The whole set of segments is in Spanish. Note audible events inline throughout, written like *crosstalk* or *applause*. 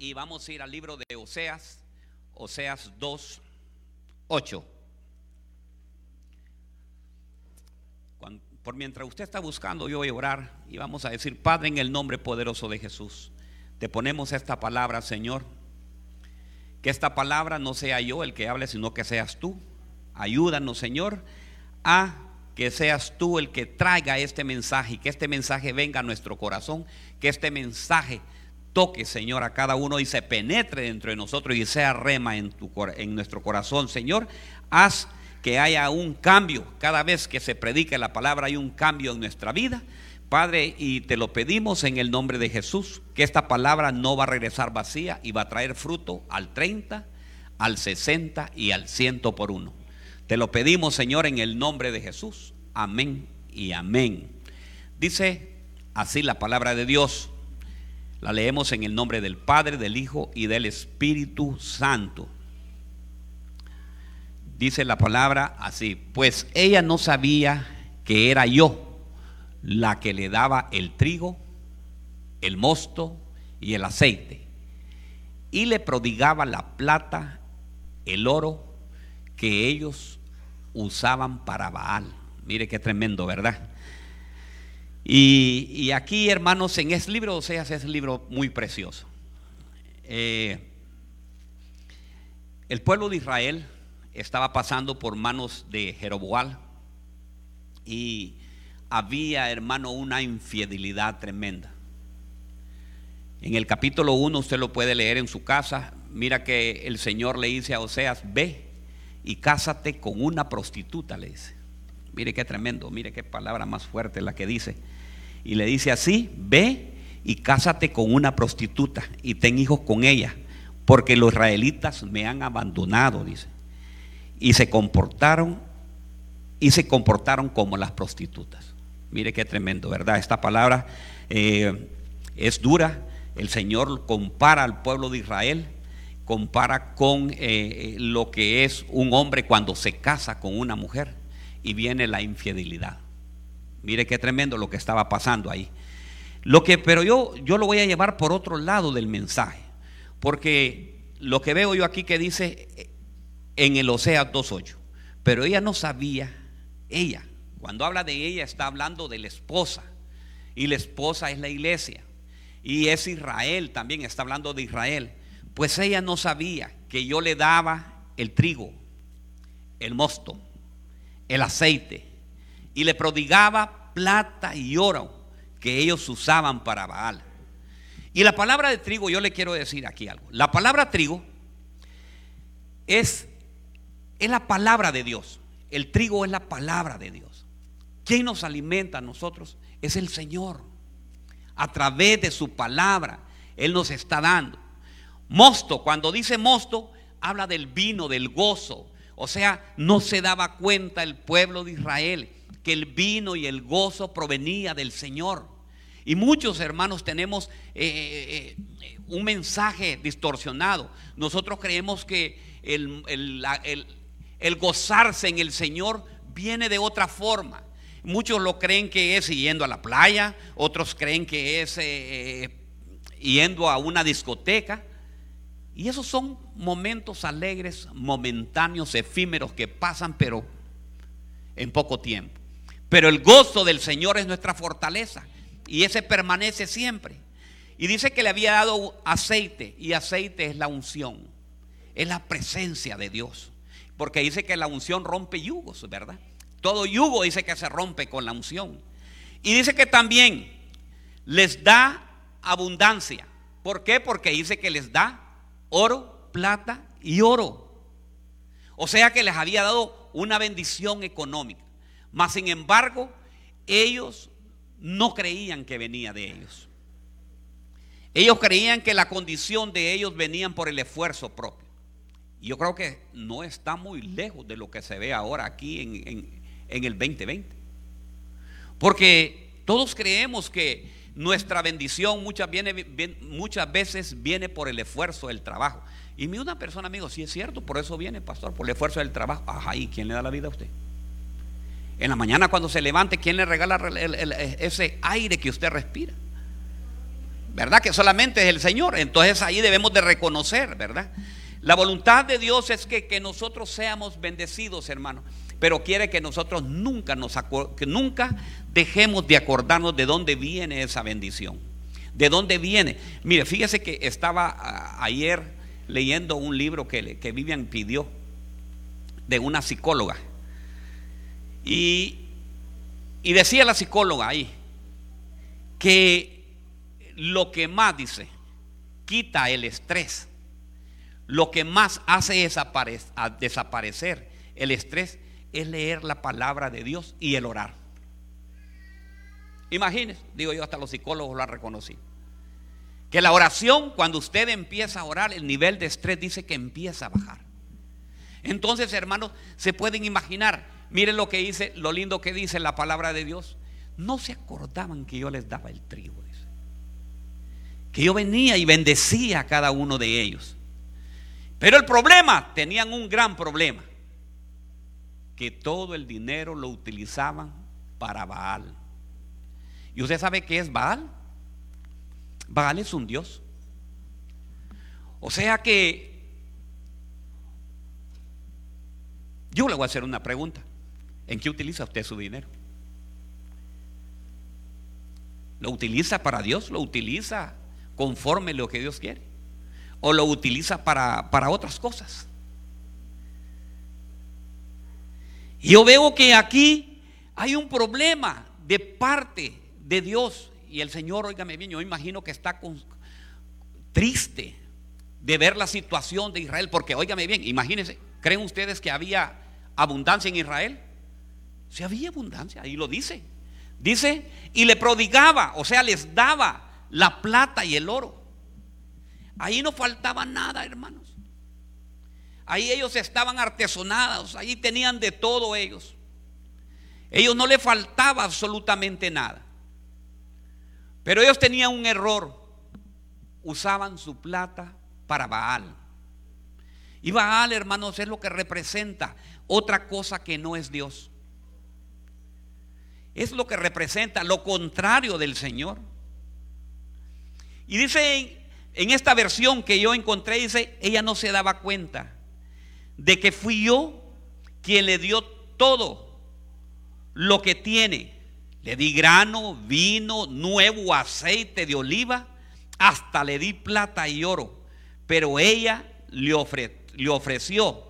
y vamos a ir al libro de Oseas, Oseas 2, 8. por mientras usted está buscando, yo voy a orar y vamos a decir, Padre, en el nombre poderoso de Jesús, te ponemos esta palabra, Señor. Que esta palabra no sea yo el que hable, sino que seas tú. Ayúdanos, Señor, a que seas tú el que traiga este mensaje y que este mensaje venga a nuestro corazón, que este mensaje toque, Señor, a cada uno y se penetre dentro de nosotros y sea rema en, tu, en nuestro corazón, Señor. Haz que haya un cambio. Cada vez que se predique la palabra hay un cambio en nuestra vida. Padre, y te lo pedimos en el nombre de Jesús, que esta palabra no va a regresar vacía y va a traer fruto al 30, al 60 y al 100 por uno. Te lo pedimos, Señor, en el nombre de Jesús. Amén y amén. Dice así la palabra de Dios. La leemos en el nombre del Padre, del Hijo y del Espíritu Santo. Dice la palabra así, pues ella no sabía que era yo la que le daba el trigo, el mosto y el aceite. Y le prodigaba la plata, el oro que ellos usaban para Baal. Mire qué tremendo, ¿verdad? Y, aquí, hermanos, en ese libro o sea, es un libro muy precioso. Eh, el pueblo de Israel estaba pasando por manos de Jeroboal y había, hermano, una infidelidad tremenda. En el capítulo 1 usted lo puede leer en su casa. Mira que el Señor le dice a Oseas, ve y cásate con una prostituta, le dice. Mire qué tremendo, mire qué palabra más fuerte la que dice. Y le dice así, ve y cásate con una prostituta y ten hijos con ella, porque los israelitas me han abandonado, dice. Y se comportaron y se comportaron como las prostitutas. Mire qué tremendo, ¿verdad? Esta palabra eh, es dura. El Señor compara al pueblo de Israel compara con eh, lo que es un hombre cuando se casa con una mujer y viene la infidelidad. Mire qué tremendo lo que estaba pasando ahí. Lo que, pero yo, yo lo voy a llevar por otro lado del mensaje, porque lo que veo yo aquí que dice eh, en el Oseas 2.8, pero ella no sabía, ella, cuando habla de ella está hablando de la esposa, y la esposa es la iglesia, y es Israel también, está hablando de Israel. Pues ella no sabía que yo le daba el trigo, el mosto, el aceite y le prodigaba plata y oro que ellos usaban para Baal. Y la palabra de trigo, yo le quiero decir aquí algo. La palabra trigo es, es la palabra de Dios. El trigo es la palabra de Dios. ¿Quién nos alimenta a nosotros? Es el Señor. A través de su palabra, Él nos está dando. Mosto, cuando dice mosto, habla del vino, del gozo. O sea, no se daba cuenta el pueblo de Israel que el vino y el gozo provenía del Señor. Y muchos hermanos tenemos eh, eh, eh, un mensaje distorsionado. Nosotros creemos que el, el, gozarse en el Señor viene de otra forma. Muchos lo creen que es yendo a la playa, otros creen que es yendo a una discoteca. Y esos son momentos alegres, momentáneos, efímeros que pasan, pero en poco tiempo. Pero el gozo del Señor es nuestra fortaleza y ese permanece siempre. Y dice que le había dado aceite y aceite es la unción, es la presencia de Dios. Porque dice que la unción rompe yugos, ¿verdad? Todo yugo dice que se rompe con la unción. Y dice que también les da abundancia. ¿Por qué? Porque dice que les da oro, plata y oro. O sea que les había dado una bendición económica. Mas sin embargo, ellos no creían que venía de ellos. Ellos creían que la condición de ellos venían por el esfuerzo propio. Y yo creo que no está muy lejos de lo que se ve ahora aquí en, en el 2020. Porque todos creemos que nuestra bendición muchas, viene, muchas veces viene por el esfuerzo del trabajo. Y mi una persona, amigo, si es cierto, por eso viene, pastor, por el esfuerzo del trabajo. Ajá, ¿y quién le da la vida a usted? En la mañana cuando se levante, ¿quién le regala ese aire que usted respira? ¿verdad? Que solamente es el Señor. Entonces ahí debemos de reconocer, ¿verdad? La voluntad de Dios es que, que nosotros seamos bendecidos, hermano. Pero quiere que nosotros nunca nos que nunca dejemos de acordarnos de dónde viene esa bendición. ¿De dónde viene? Mire, fíjese que estaba ah, ayer leyendo un libro que, que Vivian pidió de una psicóloga. Y, y decía la psicóloga ahí que lo que más dice, quita el estrés, lo que más hace desaparecer el estrés es leer la palabra de Dios y el orar. Imagínense, digo yo, hasta los psicólogos lo han reconocido. Que la oración, cuando usted empieza a orar, el nivel de estrés dice que empieza a bajar. Entonces, hermanos, se pueden imaginar, miren lo que dice, lo lindo que dice la palabra de Dios. No se acordaban que yo les daba el trigo, dice. Que yo venía y bendecía a cada uno de ellos. Pero el problema, tenían un gran problema, que todo el dinero lo utilizaban para Baal. ¿Y usted sabe qué es Baal? Baal es un dios. O sea que yo le voy a hacer una pregunta. ¿En qué utiliza usted su dinero? ¿Lo utiliza para Dios? ¿Lo utiliza conforme lo que Dios quiere? ¿O lo utiliza para, para otras cosas? Yo veo que aquí hay un problema de parte de Dios. Y el Señor, oígame bien, yo imagino que está triste de ver la situación de Israel. Porque, oígame bien, imagínense, ¿creen ustedes que había abundancia en Israel? Si había abundancia, ahí lo dice. Dice, y le prodigaba, o sea, les daba la plata y el oro. Ahí no faltaba nada, hermanos. Ahí ellos estaban artesonados, ahí tenían de todo ellos. Ellos no le faltaba absolutamente nada. Pero ellos tenían un error. Usaban su plata para Baal. Y Baal, hermanos, es lo que representa otra cosa que no es Dios. Es lo que representa lo contrario del Señor. Y dice en, en esta versión que yo encontré, dice, ella no se daba cuenta de que fui yo quien le dio todo lo que tiene le di grano, vino, nuevo aceite de oliva, hasta le di plata y oro. Pero ella le, le ofreció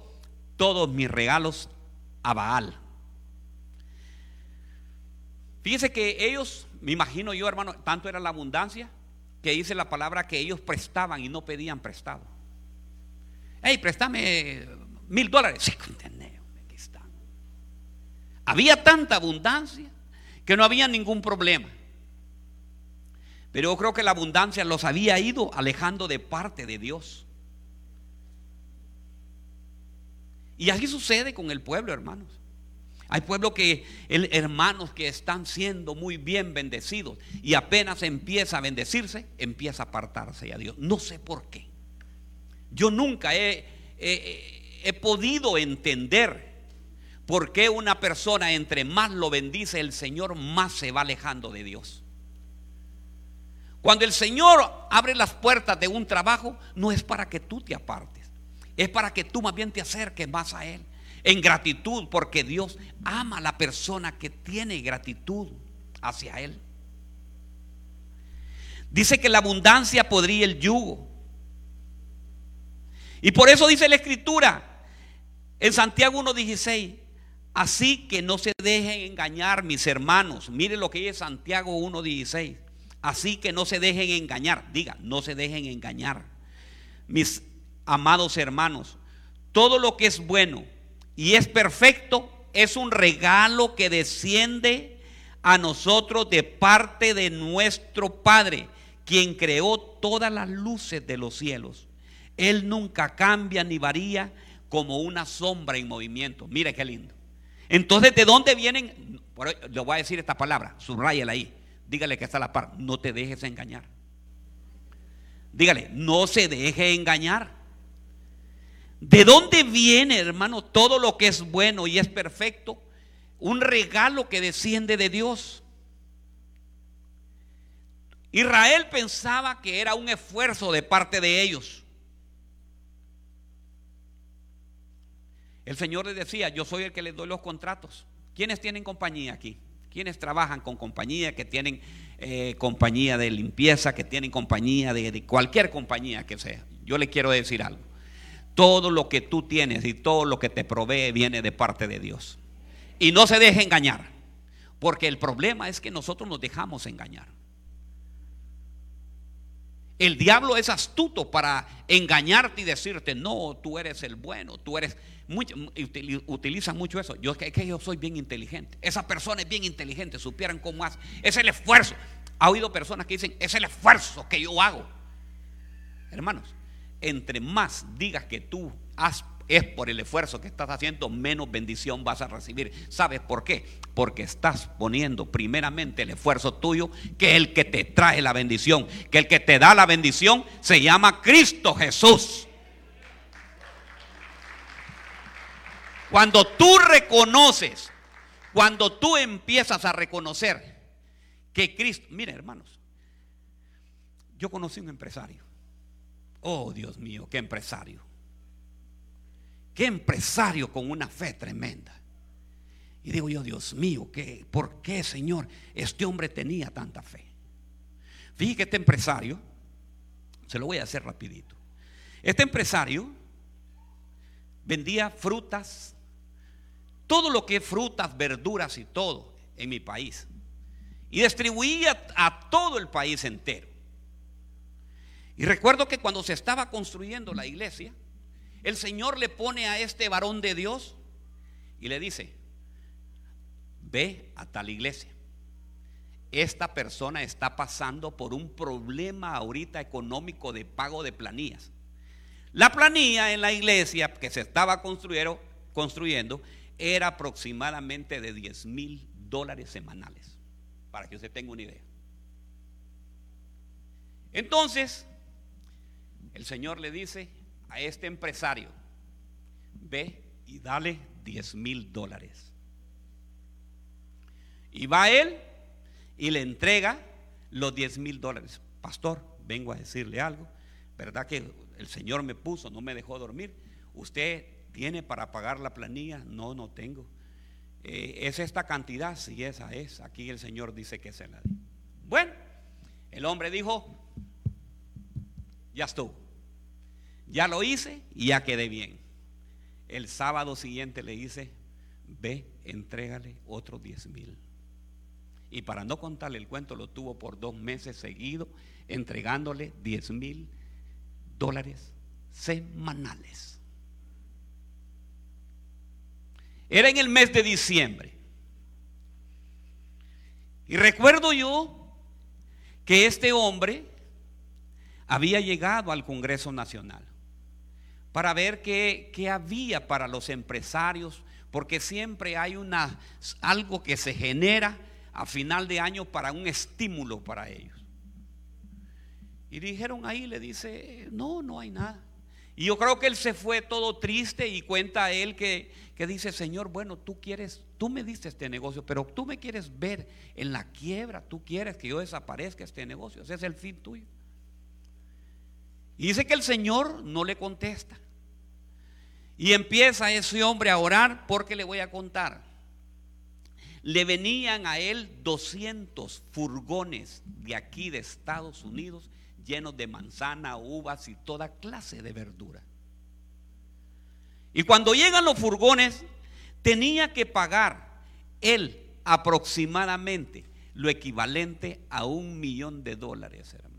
todos mis regalos a Baal. Fíjese que ellos, me imagino yo, hermano, tanto era la abundancia que dice la palabra que ellos prestaban y no pedían prestado. Hey, préstame mil dólares. Había tanta abundancia que no había ningún problema. Pero yo creo que la abundancia los había ido alejando de parte de Dios. Y así sucede con el pueblo, hermanos. Hay pueblos que, hermanos que están siendo muy bien bendecidos y apenas empieza a bendecirse, empieza a apartarse a Dios. No sé por qué. Yo nunca he podido entender ¿Por qué una persona entre más lo bendice el Señor, más se va alejando de Dios? Cuando el Señor abre las puertas de un trabajo, no es para que tú te apartes, es para que tú más bien te acerques más a Él. En gratitud, porque Dios ama a la persona que tiene gratitud hacia Él. Dice que la abundancia podría el yugo. Y por eso dice la Escritura en Santiago 1.16, Así que no se dejen engañar, mis hermanos. Mire lo que dice Santiago 1.16. Así que no se dejen engañar. Diga, no se dejen engañar. Mis amados hermanos, todo lo que es bueno y es perfecto es un regalo que desciende a nosotros de parte de nuestro Padre, quien creó todas las luces de los cielos. Él nunca cambia ni varía como una sombra en movimiento. Mire qué lindo. Entonces, ¿de dónde vienen? Le voy a decir esta palabra, subrayela ahí. Dígale que está a la par. No te dejes engañar. Dígale, no se deje engañar. ¿De dónde viene, hermano, todo lo que es bueno y es perfecto? Un regalo que desciende de Dios. Israel pensaba que era un esfuerzo de parte de ellos. El Señor les decía, yo soy el que les doy los contratos. ¿Quiénes tienen compañía aquí? ¿Quiénes trabajan con compañía, que tienen eh, compañía de limpieza, que tienen compañía de, de cualquier compañía que sea? Yo le quiero decir algo. Todo lo que tú tienes y todo lo que te provee viene de parte de Dios. Y no se deje engañar. Porque el problema es que nosotros nos dejamos engañar. El diablo es astuto para engañarte y decirte, no, tú eres el bueno, tú eres... Mucho, utiliza mucho eso. Yo es que yo soy bien inteligente. Esa persona es bien inteligente, supieran cómo hace. Es el esfuerzo. Ha oído personas que dicen, es el esfuerzo que yo hago. Hermanos, entre más digas que tú has es por el esfuerzo que estás haciendo, menos bendición vas a recibir. ¿Sabes por qué? Porque estás poniendo primeramente el esfuerzo tuyo, que el que te trae la bendición, que el que te da la bendición se llama Cristo Jesús. Cuando tú reconoces, cuando tú empiezas a reconocer que Cristo, mire hermanos, yo conocí un empresario. Oh Dios mío, qué empresario Empresario con una fe tremenda. Y digo yo, Dios mío, ¿qué, ¿por qué, Señor, este hombre tenía tanta fe? Fíjate que este empresario, se lo voy a hacer rapidito. Este empresario vendía frutas, todo lo que es frutas, verduras y todo en mi país. Y distribuía a todo el país entero. Y recuerdo que cuando se estaba construyendo la iglesia, el Señor le pone a este varón de Dios y le dice, ve a tal iglesia. Esta persona está pasando por un problema ahorita económico de pago de planillas. La planilla en la iglesia que se estaba construyendo, construyendo era aproximadamente de 10 mil dólares semanales, para que usted tenga una idea. Entonces, el Señor le dice, a este empresario, ve y dale 10 mil dólares. Y va él y le entrega los 10 mil dólares. Pastor, vengo a decirle algo. ¿Verdad que el Señor me puso, no me dejó dormir? ¿Usted tiene para pagar la planilla? No, no tengo. Eh, ¿Es esta cantidad? Sí, esa es. Aquí el Señor dice que se la dé. Bueno, el hombre dijo, ya estuvo. Ya lo hice y ya quedé bien. El sábado siguiente le hice, ve, entrégale otros 10 mil. Y para no contarle el cuento, lo tuvo por dos meses seguido, entregándole 10 mil dólares semanales. Era en el mes de diciembre. Y recuerdo yo que este hombre había llegado al Congreso Nacional para ver qué, había para los empresarios, porque siempre hay una, algo que se genera a final de año para un estímulo para ellos. Y dijeron ahí, le dice, no, no hay nada. Y yo creo que él se fue todo triste y cuenta a él que, que dice, Señor, bueno, tú quieres, tú me diste este negocio, pero tú me quieres ver en la quiebra, tú quieres que yo desaparezca este negocio, ese es el fin tuyo. Y dice que el Señor no le contesta. Y empieza ese hombre a orar porque le voy a contar. Le venían a él 200 furgones de aquí de Estados Unidos llenos de manzana, uvas y toda clase de verdura. Y cuando llegan los furgones, tenía que pagar él aproximadamente lo equivalente a un millón de dólares, hermano.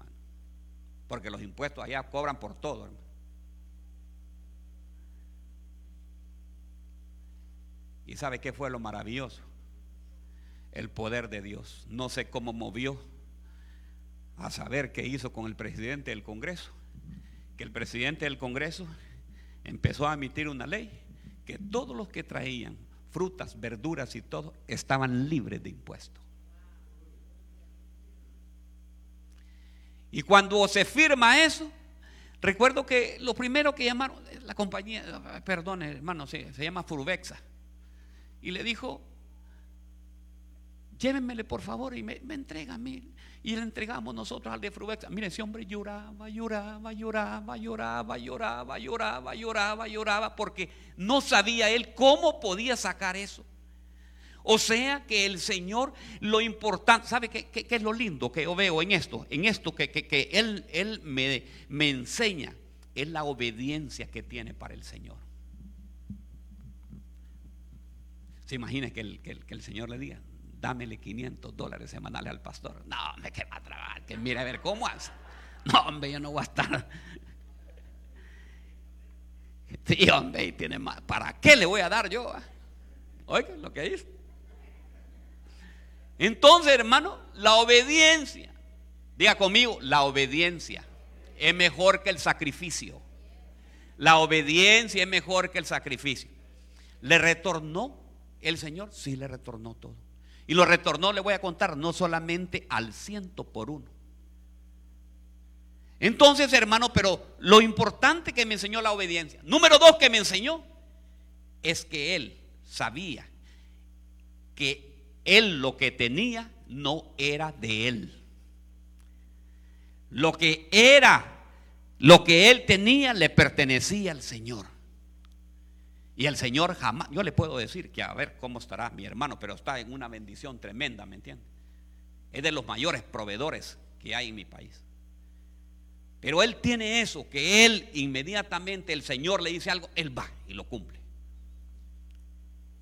Porque los impuestos allá cobran por todo. ¿Y sabe qué fue lo maravilloso? El poder de Dios. No sé cómo movió a saber qué hizo con el presidente del Congreso. Que el presidente del Congreso empezó a emitir una ley que todos los que traían frutas, verduras y todo estaban libres de impuestos. Y cuando se firma eso, recuerdo que lo primero que llamaron, la compañía, perdón hermano, se, llama Furubexa, y le dijo, llévenmele por favor y me, me entrega a mí. Y le entregamos nosotros al de Frubex. Mire, ese hombre lloraba, lloraba, lloraba, lloraba, lloraba, lloraba, lloraba, lloraba, porque no sabía él cómo podía sacar eso. O sea que el Señor, lo importante, ¿sabe qué, qué, es lo lindo que yo veo en esto? En esto que, que Él, él me, me enseña, es la obediencia que tiene para el Señor. Se imagina que el, que el, Señor le diga, dámele 500 dólares semanales al pastor. No, hombre, que va a trabajar, que mire a ver cómo hace. No, hombre, yo no voy a estar. Sí, hombre, tiene más. ¿Para qué le voy a dar yo? Oiga lo que dice. Entonces, hermano, la obediencia, diga conmigo, la obediencia es mejor que el sacrificio. La obediencia es mejor que el sacrificio. ¿Le retornó el Señor? Sí, le retornó todo. Y lo retornó, le voy a contar, no solamente al ciento por uno. Entonces, hermano, pero lo importante que me enseñó la obediencia, número dos que me enseñó, es que él sabía que él lo que tenía no era de él. Lo que era, lo que él tenía le pertenecía al Señor. Y el Señor jamás, yo le puedo decir que a ver cómo estará mi hermano, pero está en una bendición tremenda, ¿me entiende? Es de los mayores proveedores que hay en mi país. Pero él tiene eso, que él inmediatamente el Señor le dice algo, él va y lo cumple.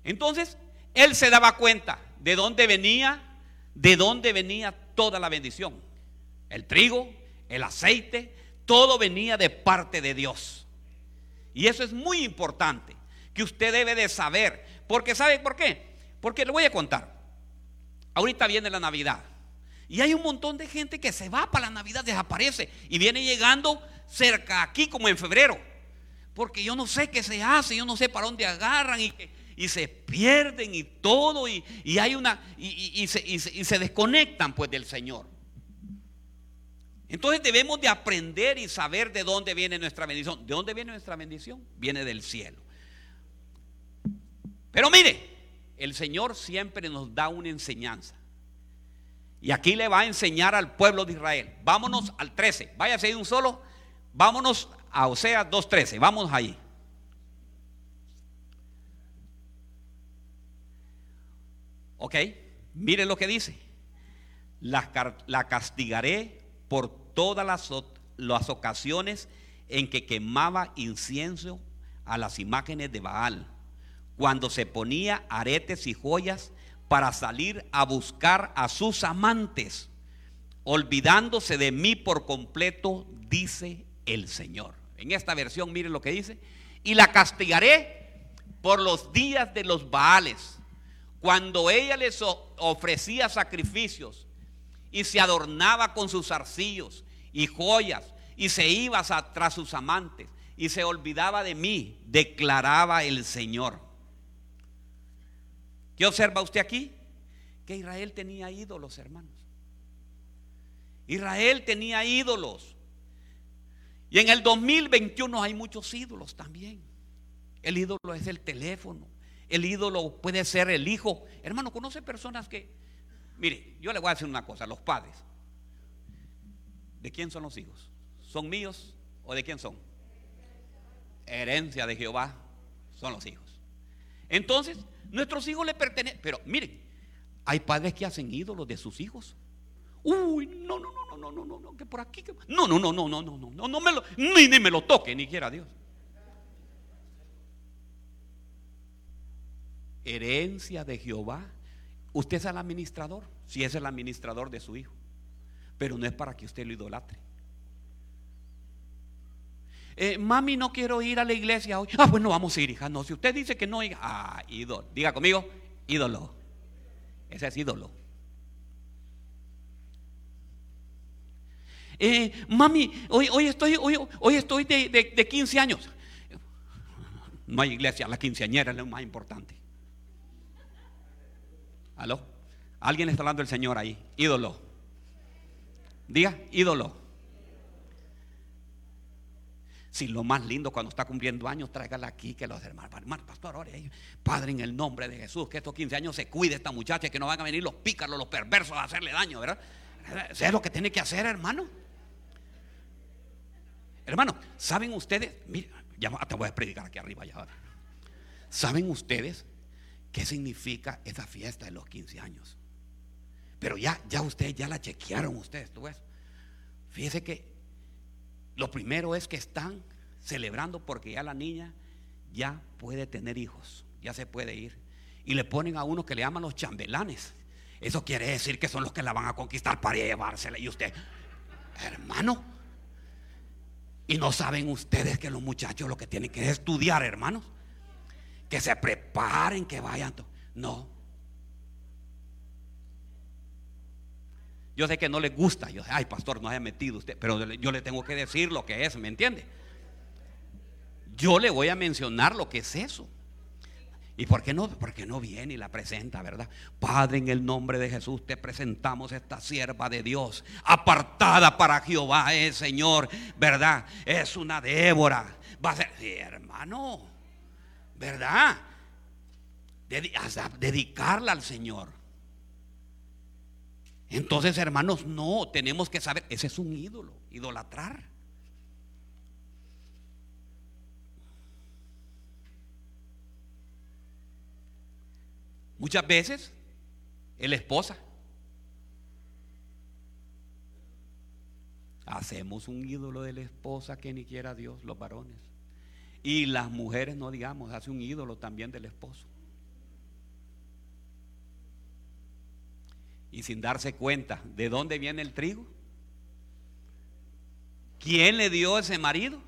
Entonces, él se daba cuenta de dónde venía, de dónde venía toda la bendición. El trigo, el aceite, todo venía de parte de Dios. Y eso es muy importante, que usted debe de saber. Porque ¿sabe por qué? Porque le voy a contar. Ahorita viene la Navidad. Y hay un montón de gente que se va para la Navidad, desaparece y viene llegando cerca aquí como en febrero. Porque yo no sé qué se hace, yo no sé para dónde agarran y que y se pierden y todo y, hay una y, se, y, se, desconectan pues del Señor. Entonces debemos de aprender y saber de dónde viene nuestra bendición. ¿De dónde viene nuestra bendición? Viene del cielo. Pero mire, el Señor siempre nos da una enseñanza. Y aquí le va a enseñar al pueblo de Israel. Vámonos al 13. Váyase de un solo. Vámonos a Oseas 2.13. Vamos ahí. Ok, mire lo que dice. La, castigaré por todas las, las ocasiones en que quemaba incienso a las imágenes de Baal, cuando se ponía aretes y joyas para salir a buscar a sus amantes, olvidándose de mí por completo, dice el Señor. En esta versión, mire lo que dice. Y la castigaré por los días de los Baales cuando ella les ofrecía sacrificios y se adornaba con sus arcillos y joyas y se iba tras sus amantes y se olvidaba de mí, declaraba el Señor. ¿Qué observa usted aquí? Que Israel tenía ídolos, hermanos. Israel tenía ídolos. Y en el 2021 hay muchos ídolos también. El ídolo es el teléfono, el ídolo puede ser el hijo. Hermano, conoce personas que, mire, yo le voy a decir una cosa, los padres, ¿de quién son los hijos? ¿Son míos o de quién son? Herencia de Jehová son los hijos. Entonces, nuestros hijos le pertenecen, pero miren, hay padres que hacen ídolos de sus hijos. Uy, no, no, no, no, no, no, no, que por aquí, que... no, no, no, no, no, no, no, no me lo, ni, ni me lo toque, ni quiera Dios. Herencia de Jehová. Usted es el administrador, si es el administrador de su hijo, pero no es para que usted lo idolatre. Eh, mami, no quiero ir a la iglesia hoy. Ah, pues no vamos a ir, hija. No, si usted dice que no, hija. Ah, ídolo. Diga conmigo, ídolo. Ese es ídolo. Eh, mami, hoy, hoy estoy, hoy, hoy estoy de, de 15 años. No hay iglesia, la quinceañera es lo más importante. ¿Aló? Alguien está hablando del Señor ahí. Ídolo. Diga, ídolo. Si lo más lindo cuando está cumpliendo años, tráigala aquí, que los hermanos, hermano, pastor, ore, Padre, en el nombre de Jesús, que estos 15 años se cuide esta muchacha, que no van a venir los pícaros, los perversos a hacerle daño, ¿verdad? Eso es lo que tiene que hacer, hermano. Hermano, ¿saben ustedes? Mira, ya te voy a predicar aquí arriba ya. ¿Saben ustedes qué significa esa fiesta de los 15 años? Pero ya, ya ustedes ya la chequearon ustedes, tú ves. Fíjese que lo primero es que están celebrando porque ya la niña ya puede tener hijos, ya se puede ir. Y le ponen a uno que le llaman los chambelanes. Eso quiere decir que son los que la van a conquistar para llevársela. Y usted, hermano, y no saben ustedes que los muchachos lo que tienen que estudiar, hermanos. Que se preparen, que vayan. No. Yo sé que no les gusta. Yo, ay, pastor, no haya metido usted. Pero yo le tengo que decir lo que es, ¿me entiende? Yo le voy a mencionar lo que es eso. ¿Y por qué no? Porque no viene y la presenta, ¿verdad? Padre, en el nombre de Jesús te presentamos esta sierva de Dios, apartada para Jehová, es Señor, ¿verdad? Es una Débora. Va a ser, hermano, ¿verdad? dedicarla al Señor. Entonces, hermanos, no, tenemos que saber, ese es un ídolo, idolatrar. Muchas veces es la esposa. Hacemos un ídolo de la esposa que ni quiera Dios, los varones. Y las mujeres, no digamos, hace un ídolo también del esposo. Y sin darse cuenta de dónde viene el trigo. ¿Quién le dio ese marido?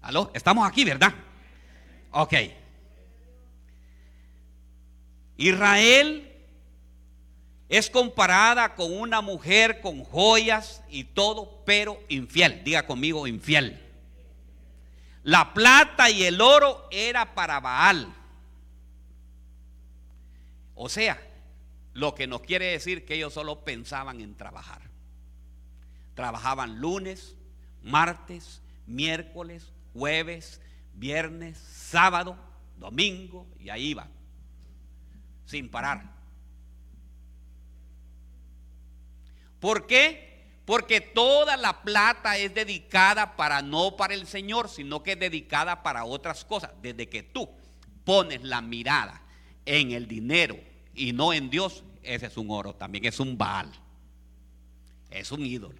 ¿Aló? Estamos aquí, ¿verdad? Ok. Israel es comparada con una mujer con joyas y todo, pero infiel. Diga conmigo, infiel. La plata y el oro era para Baal. O sea, lo que nos quiere decir que ellos solo pensaban en trabajar. Trabajaban lunes, martes, miércoles, jueves, viernes, sábado, domingo y ahí va, sin parar. ¿Por qué? Porque toda la plata es dedicada para no para el Señor, sino que es dedicada para otras cosas. Desde que tú pones la mirada en el dinero y no en Dios, ese es un oro, también es un Baal, es un ídolo.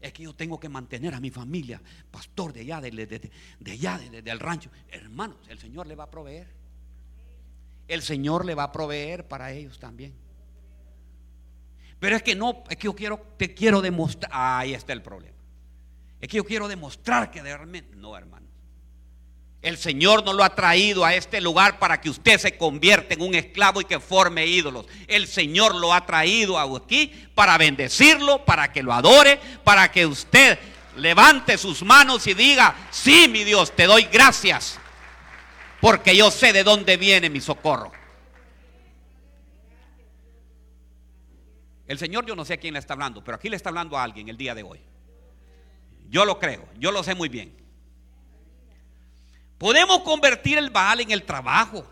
es que yo tengo que mantener a mi familia, pastor de allá, de, de, allá, del rancho. Hermanos, el Señor le va a proveer. El Señor le va a proveer para ellos también. Pero es que no, es que yo quiero, te quiero demostrar, ahí está el problema. Es que yo quiero demostrar que realmente, no hermano. El Señor no lo ha traído a este lugar para que usted se convierta en un esclavo y que forme ídolos. El Señor lo ha traído aquí para bendecirlo, para que lo adore, para que usted levante sus manos y diga, sí, mi Dios, te doy gracias, porque yo sé de dónde viene mi socorro. El Señor yo no sé a quién le está hablando, pero aquí le está hablando a alguien el día de hoy. Yo lo creo, yo lo sé muy bien. Podemos convertir el Baal en el trabajo.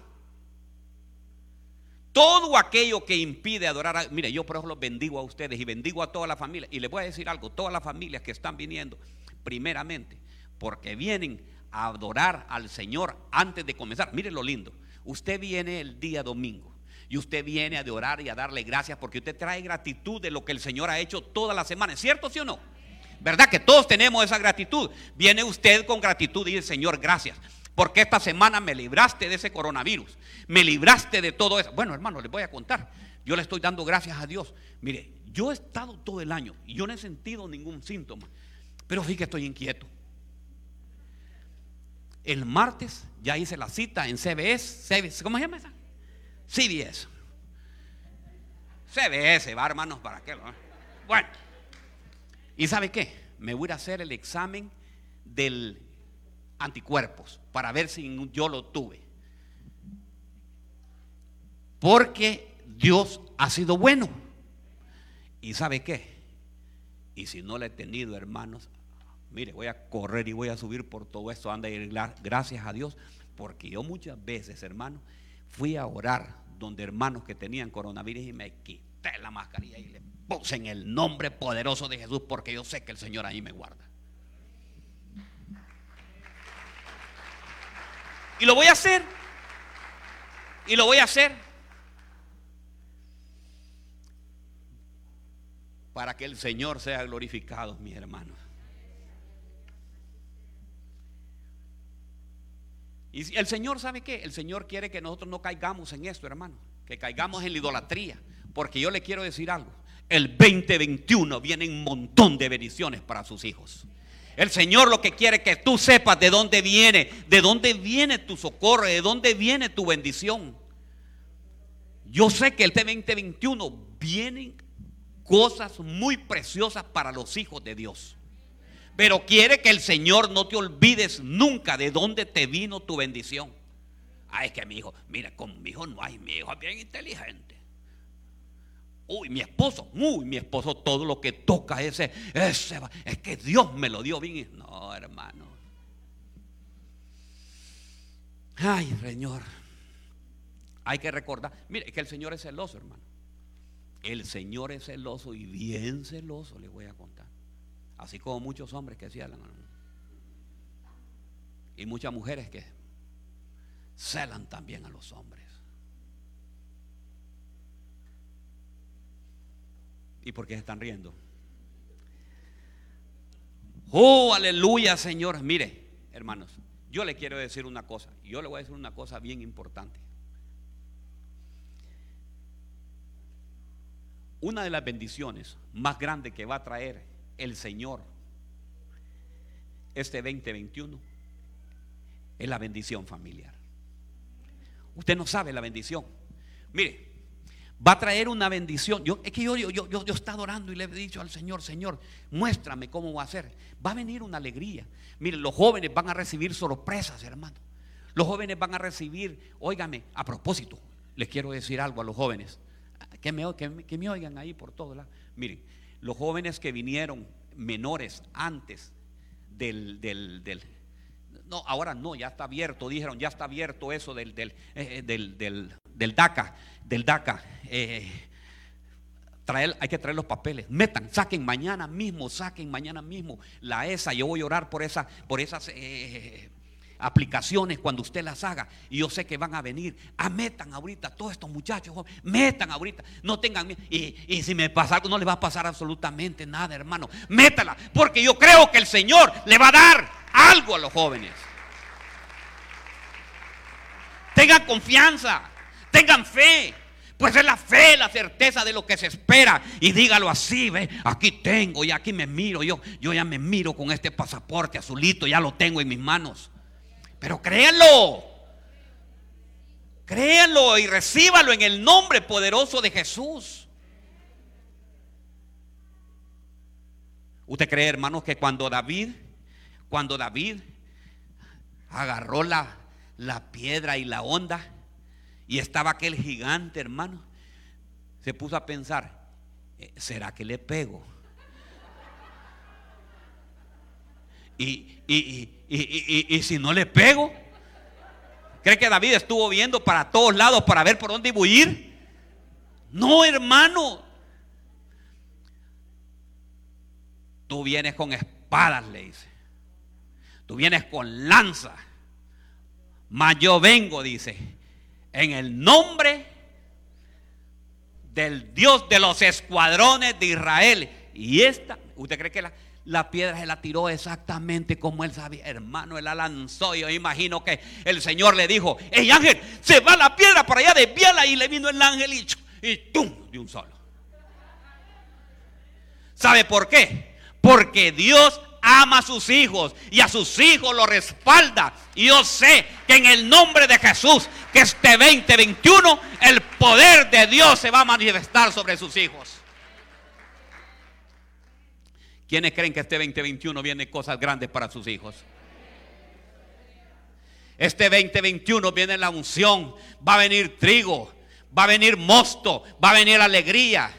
Todo aquello que impide adorar a... Mire, yo por ejemplo bendigo a ustedes y bendigo a toda la familia. Y les voy a decir algo, todas las familias que están viniendo, primeramente, porque vienen a adorar al Señor antes de comenzar. Mire lo lindo. Usted viene el día domingo y usted viene a adorar y a darle gracias porque usted trae gratitud de lo que el Señor ha hecho toda la semana. ¿Es cierto, sí o no? ¿Verdad que todos tenemos esa gratitud? Viene usted con gratitud y dice, Señor, gracias. Porque esta semana me libraste de ese coronavirus. Me libraste de todo eso. Bueno, hermano, les voy a contar. Yo le estoy dando gracias a Dios. Mire, yo he estado todo el año y yo no he sentido ningún síntoma. Pero sí que estoy inquieto. El martes ya hice la cita en CBS. ¿Cómo se llama esa? CBS. CBS, va hermanos, ¿para qué? Bueno. ¿Y sabe qué? Me voy a hacer el examen del anticuerpos para ver si yo lo tuve. Porque Dios ha sido bueno. ¿Y sabe qué? Y si no le he tenido, hermanos, mire, voy a correr y voy a subir por todo esto. Anda y gracias a Dios. Porque yo muchas veces, hermano, fui a orar donde hermanos que tenían coronavirus y me quité la mascarilla y le puse en el nombre poderoso de Jesús porque yo sé que el Señor ahí me guarda. Y lo voy a hacer. Y lo voy a hacer. Para que el Señor sea glorificado, mis hermanos. Y el Señor sabe qué? El Señor quiere que nosotros no caigamos en esto, hermano. Que caigamos en la idolatría. Porque yo le quiero decir algo. El 2021 viene un montón de bendiciones para sus hijos. El Señor lo que quiere es que tú sepas de dónde viene, de dónde viene tu socorro, de dónde viene tu bendición. Yo sé que el 2021 vienen cosas muy preciosas para los hijos de Dios. Pero quiere que el Señor no te olvides nunca de dónde te vino tu bendición. Ah, es que mi hijo, mira, con mi hijo no hay, mi hijo es bien inteligente. Uy, mi esposo, uy, mi esposo, todo lo que toca ese, ese, es que Dios me lo dio bien. No, hermano. Ay, Señor. Hay que recordar, mire, que el Señor es celoso, hermano. El Señor es celoso y bien celoso, le voy a contar. Así como muchos hombres que cielan. Y muchas mujeres que celan también a los hombres. ¿Y por qué se están riendo? Oh, aleluya, Señor. Mire, hermanos, yo le quiero decir una cosa. Yo le voy a decir una cosa bien importante. Una de las bendiciones más grandes que va a traer el Señor este 2021 es la bendición familiar. Usted no sabe la bendición. Mire, va a traer una bendición. Yo, es que yo, yo, yo, yo, estado orando y le he dicho al Señor, Señor, muéstrame cómo va a ser. Va a venir una alegría. Miren, los jóvenes van a recibir sorpresas, hermano. Los jóvenes van a recibir, óigame, a propósito, les quiero decir algo a los jóvenes. Que me, que, me oigan ahí por todo lado. Miren, los jóvenes que vinieron menores antes del, del, del no, ahora no, ya está abierto, dijeron, ya está abierto eso del, del, eh, del, del DACA, del DACA. Eh, traer, hay que traer los papeles. Metan, saquen mañana mismo, saquen mañana mismo la ESA. Yo voy a orar por, esa, por esas eh, aplicaciones cuando usted las haga. Y yo sé que van a venir. Ah, metan ahorita, todos estos muchachos, metan ahorita. No tengan miedo. Y, y, si me pasa algo, no le va a pasar absolutamente nada, hermano. Métala, porque yo creo que el Señor le va a dar algo a los jóvenes. Tengan confianza. Tengan fe. Pues es la fe, la certeza de lo que se espera. Y dígalo así, ve, aquí tengo y aquí me miro. Yo, yo ya me miro con este pasaporte azulito, ya lo tengo en mis manos. Pero créanlo. Créanlo y recíbalo en el nombre poderoso de Jesús. ¿Usted cree, hermanos, que cuando David, cuando David agarró la, la piedra y la onda, y estaba aquel gigante, hermano. Se puso a pensar, eh, ¿será que le pego? Y, y, si no le pego, ¿cree que David estuvo viendo para todos lados para ver por dónde huir? No, hermano. Tú vienes con espadas, le dice. Tú vienes con lanza. Mas yo vengo, dice, en el nombre del Dios de los escuadrones de Israel. Y esta, ¿usted cree que la, piedra se la tiró exactamente como él sabía? Hermano, él la lanzó. Yo imagino que el Señor le dijo, hey ángel, se va la piedra para allá, desviala. Y le vino el ángel y, y ¡tum! de un solo. ¿Sabe por qué? Porque Dios ama a sus hijos y a sus hijos lo respalda. Y yo sé que en el nombre de Jesús, que este 2021, el poder de Dios se va a manifestar sobre sus hijos. ¿Quiénes creen que este 2021 viene cosas grandes para sus hijos? Este 2021 viene la unción, va a venir trigo, va a venir mosto, va a venir alegría.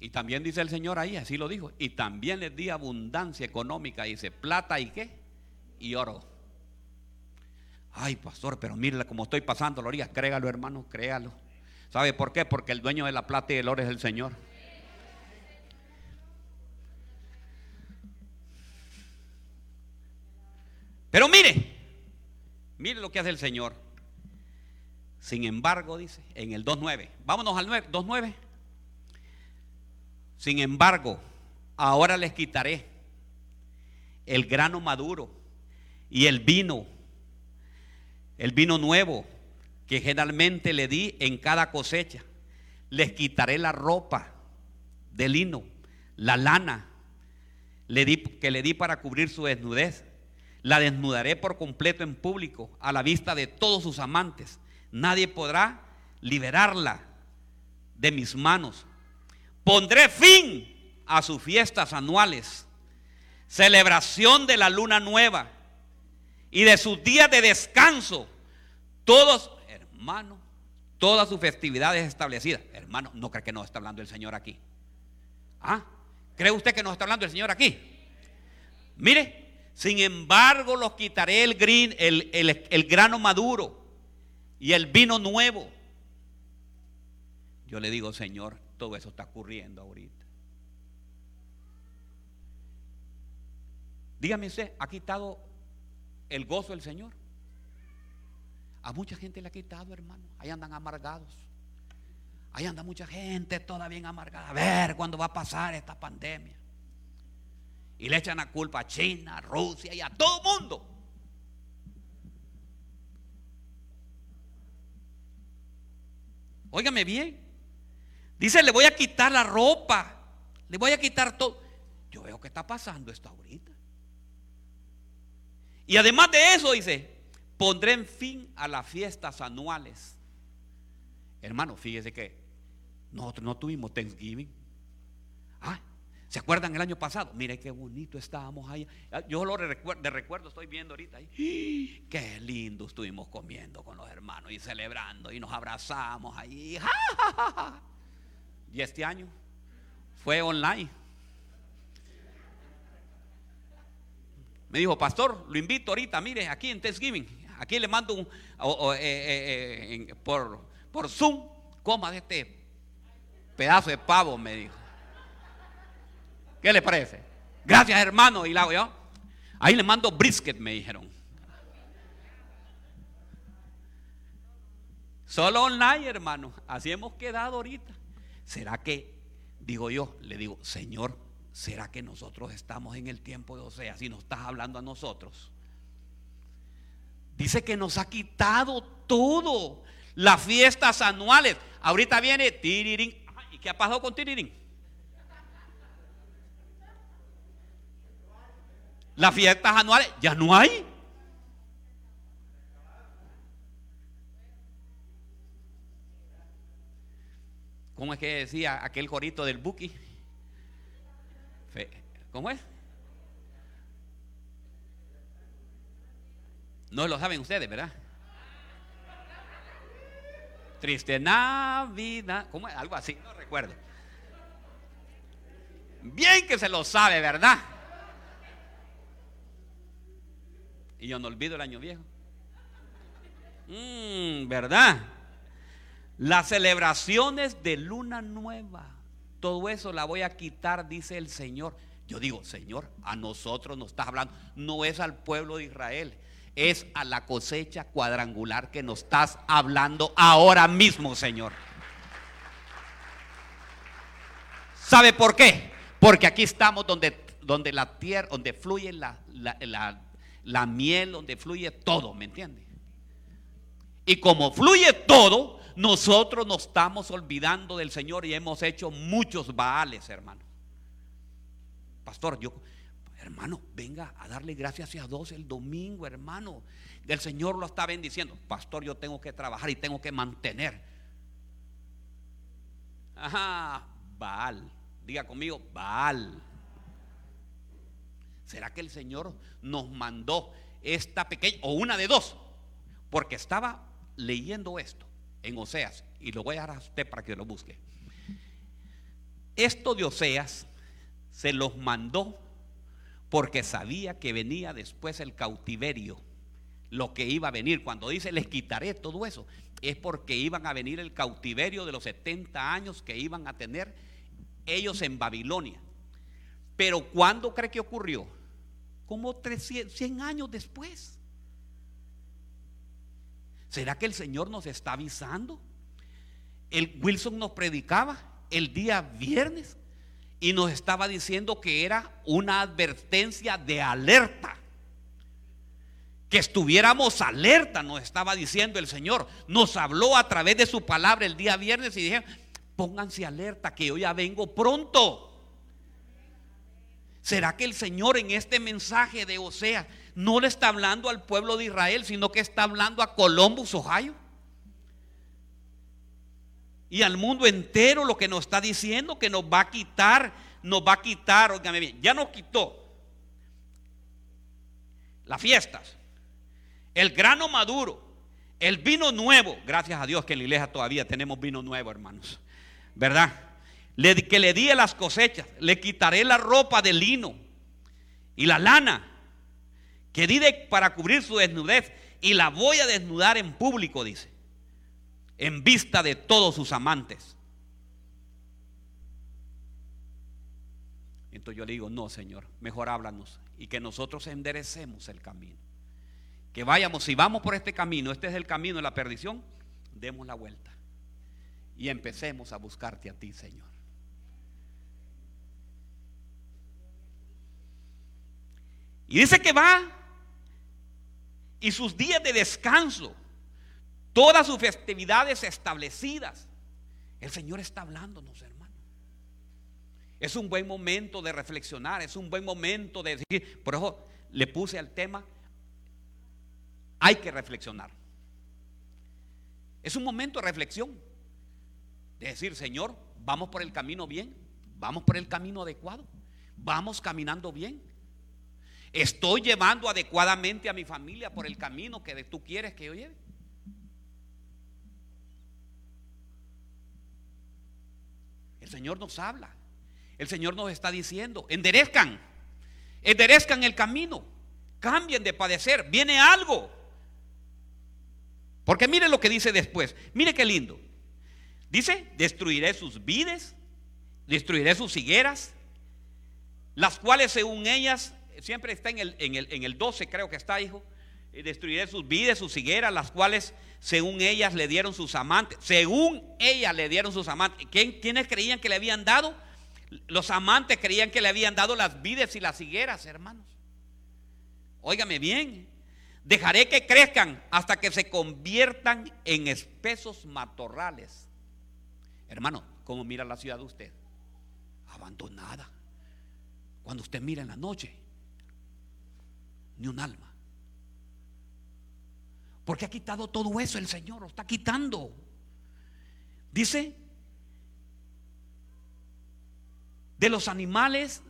Y también dice el Señor ahí, así lo dijo, y también les di abundancia económica, dice, plata y qué, y oro. Ay, pastor, pero mire como estoy pasando, Lorías, créalo hermano, créalo. ¿Sabe por qué? Porque el dueño de la plata y el oro es el Señor. Pero mire, mire lo que hace el Señor. Sin embargo, dice en el 2.9, vámonos al 2.9. Sin embargo, ahora les quitaré el grano maduro y el vino, el vino nuevo que generalmente le di en cada cosecha. Les quitaré la ropa de lino, la lana que le di para cubrir su desnudez la desnudaré por completo en público a la vista de todos sus amantes. Nadie podrá liberarla de mis manos. Pondré fin a sus fiestas anuales, celebración de la luna nueva y de sus días de descanso. Todos, hermano, todas sus festividades establecidas. Hermano, no cree que nos está hablando el Señor aquí. ¿Ah? ¿Cree usted que nos está hablando el Señor aquí? Mire, sin embargo, los quitaré el, green, el, grano maduro y el vino nuevo. Yo le digo, Señor, todo eso está ocurriendo ahorita. Dígame usted, ¿ha quitado el gozo del Señor? A mucha gente le ha quitado, hermano. Ahí andan amargados. Ahí anda mucha gente todavía amargada. A ver cuándo va a pasar esta pandemia. Y le echan la culpa a China, a Rusia y a todo el mundo. Óigame bien. Dice, le voy a quitar la ropa. Le voy a quitar todo. Yo veo que está pasando esto ahorita. Y además de eso, dice, pondré en fin a las fiestas anuales. Hermano, fíjese que nosotros no tuvimos Thanksgiving. Ah, ¿Se acuerdan el año pasado? Mire qué bonito estábamos ahí. Yo lo de recuerdo, estoy viendo ahorita ahí. *gasps* Qué lindo estuvimos comiendo con los hermanos y celebrando y nos abrazamos ahí. *laughs* Y este año fue online. Me dijo, pastor, lo invito ahorita, mire, aquí en Thanksgiving. Aquí le mando un, eh, eh, eh, por, por Zoom, coma de este pedazo de pavo, me dijo. ¿Qué le parece? Gracias, hermano. Y la yo. Ahí le mando brisket, me dijeron. Solo online, hermano. Así hemos quedado ahorita. ¿Será que, digo yo, le digo, Señor, ¿será que nosotros estamos en el tiempo de Osea? Si nos estás hablando a nosotros. Dice que nos ha quitado todo. Las fiestas anuales. Ahorita viene Tirirín. ¿Y qué ha pasado con Tirirín? Las fiestas anuales ya no hay. ¿Cómo es que decía aquel corito del Buki? ¿Cómo es? No lo saben ustedes, ¿verdad? Triste Navidad. ¿Cómo es? Algo así, no recuerdo. Bien que se lo sabe, ¿verdad? Y yo no olvido el año viejo. Mm, ¿Verdad? Las celebraciones de luna nueva. Todo eso la voy a quitar, dice el Señor. Yo digo, Señor, a nosotros nos estás hablando. No es al pueblo de Israel. Es a la cosecha cuadrangular que nos estás hablando ahora mismo, Señor. ¿Sabe por qué? Porque aquí estamos donde, donde la tierra, donde fluye la, la, la miel donde fluye todo, ¿me entiende? Y como fluye todo, nosotros nos estamos olvidando del Señor y hemos hecho muchos baales, hermano. Pastor, yo, hermano, venga a darle gracias a Dios el domingo, hermano. El Señor lo está bendiciendo. Pastor, yo tengo que trabajar y tengo que mantener. Ajá, Baal. Diga conmigo, Baal. ¿Será que el Señor nos mandó esta pequeña, o una de dos, porque estaba leyendo esto en Oseas, y lo voy a dar a usted para que lo busque. Esto de Oseas se los mandó porque sabía que venía después el cautiverio, lo que iba a venir. Cuando dice les quitaré todo eso, es porque iban a venir el cautiverio de los 70 años que iban a tener ellos en Babilonia. Pero ¿cuándo cree que ocurrió? Como 300, 100 años después. ¿Será que el Señor nos está avisando? El Wilson nos predicaba el día viernes y nos estaba diciendo que era una advertencia de alerta. Que estuviéramos alerta, nos estaba diciendo el Señor. Nos habló a través de su palabra el día viernes y dijeron, pónganse alerta que yo ya vengo pronto. ¿Será que el Señor en este mensaje de Osea no le está hablando al pueblo de Israel, sino que está hablando a Columbus, Ohio? Y al mundo entero lo que nos está diciendo que nos va a quitar, nos va a quitar, óigame bien, ya nos quitó las fiestas, el grano maduro, el vino nuevo, gracias a Dios que en la iglesia todavía tenemos vino nuevo, hermanos, ¿verdad? que le di a las cosechas, le quitaré la ropa de lino y la lana que di para cubrir su desnudez y la voy a desnudar en público, dice, en vista de todos sus amantes. Entonces yo le digo, no, Señor, mejor háblanos y que nosotros enderecemos el camino. Que vayamos, si vamos por este camino, este es el camino de la perdición, demos la vuelta y empecemos a buscarte a ti, Señor. Y dice que va y sus días de descanso, todas sus festividades establecidas. El Señor está hablándonos, hermano. Es un buen momento de reflexionar, es un buen momento de decir, por eso le puse al tema, hay que reflexionar. Es un momento de reflexión, de decir, Señor, vamos por el camino bien, vamos por el camino adecuado, vamos caminando bien. Estoy llevando adecuadamente a mi familia por el camino que tú quieres que yo lleve. Señor nos habla. El Señor nos está diciendo, enderezcan, enderezcan el camino, cambien de padecer, viene algo. Porque mire lo que dice después, mire qué lindo. Dice, destruiré sus vides, destruiré sus higueras, las cuales según ellas siempre está en el, en el, en el 12, creo que está, hijo. Destruiré sus vides, sus higueras, las cuales según ellas le dieron sus amantes. Según ellas le dieron sus amantes. ¿Quiénes creían que le habían dado? Los amantes creían que le habían dado las vides y las higueras, hermanos. Óigame bien. Dejaré que crezcan hasta que se conviertan en espesos matorrales. Hermano, ¿cómo mira la ciudad de usted? Abandonada. Cuando usted mira en la noche, ni un alma. Porque ha quitado todo eso el Señor, lo está quitando. Dice, de los animales,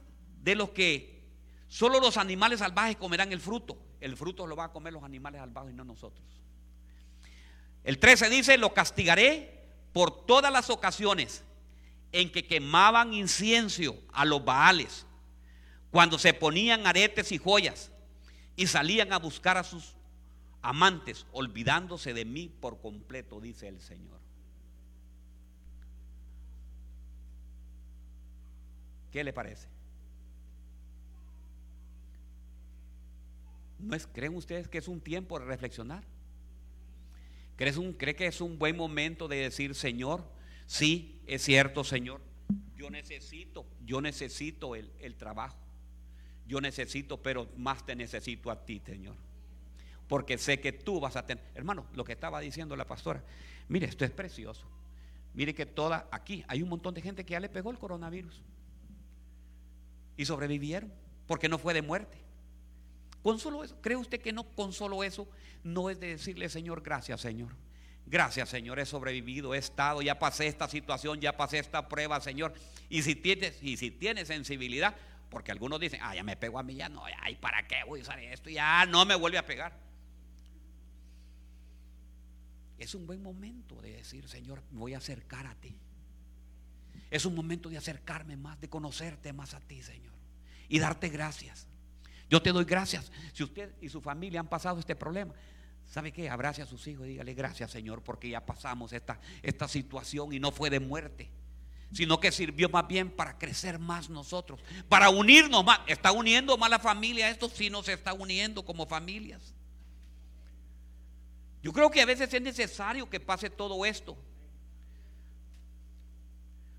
de los que solo los animales salvajes comerán el fruto. El fruto lo van a comer los animales salvajes y no nosotros. El 13 dice, lo castigaré por todas las ocasiones en que quemaban incienso a los baales, cuando se ponían aretes y joyas, y salían a buscar a sus amantes, olvidándose de mí por completo, dice el Señor. ¿Qué le parece? ¿No es, ¿Creen ustedes que es un tiempo de reflexionar? ¿Cree, un, ¿Cree que es un buen momento de decir, Señor, sí, es cierto, Señor, yo necesito, yo necesito el, el trabajo yo necesito, pero más te necesito a ti, Señor. Porque sé que tú vas a tener, hermano, lo que estaba diciendo la pastora, mire, esto es precioso. Mire que toda, aquí hay un montón de gente que ya le pegó el coronavirus. Y sobrevivieron, porque no fue de muerte. Con solo eso, ¿cree usted que no con solo eso no es de decirle, Señor, gracias, Señor? Gracias, Señor, he sobrevivido, he estado, ya pasé esta situación, ya pasé esta prueba, Señor. Y si tienes, y si tienes sensibilidad, porque algunos dicen, ah, ya me pegó a mí, ya no, ay, ¿para qué voy a usar esto? Ya no me vuelve a pegar. Es un buen momento de decir, Señor, voy a acercar a ti. Es un momento de acercarme más, de conocerte más a ti, Señor. Y darte gracias. Yo te doy gracias. Si usted y su familia han pasado este problema, ¿sabe qué? Abrace a sus hijos y dígale gracias, Señor, porque ya pasamos esta, esta situación y no fue de muerte sino que sirvió más bien para crecer más nosotros, para unirnos más. ¿Está uniendo más la familia esto? Sí nos está uniendo como familias. Yo creo que a veces es necesario que pase todo esto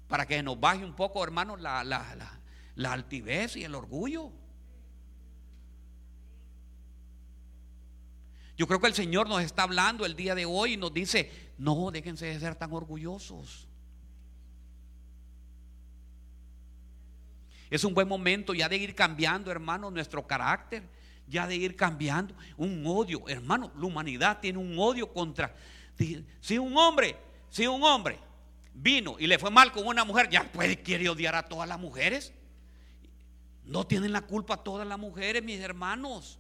para que nos baje un poco, hermanos, la, la altivez y el orgullo. Yo creo que el Señor nos está hablando el día de hoy y nos dice, no, déjense de ser tan orgullosos. Es un buen momento ya de ir cambiando, hermano, nuestro carácter, ya de ir cambiando un odio. Hermano, la humanidad tiene un odio contra... Si un hombre, si un hombre vino y le fue mal con una mujer, ya puede, quiere odiar a todas las mujeres. No tienen la culpa todas las mujeres, mis hermanos.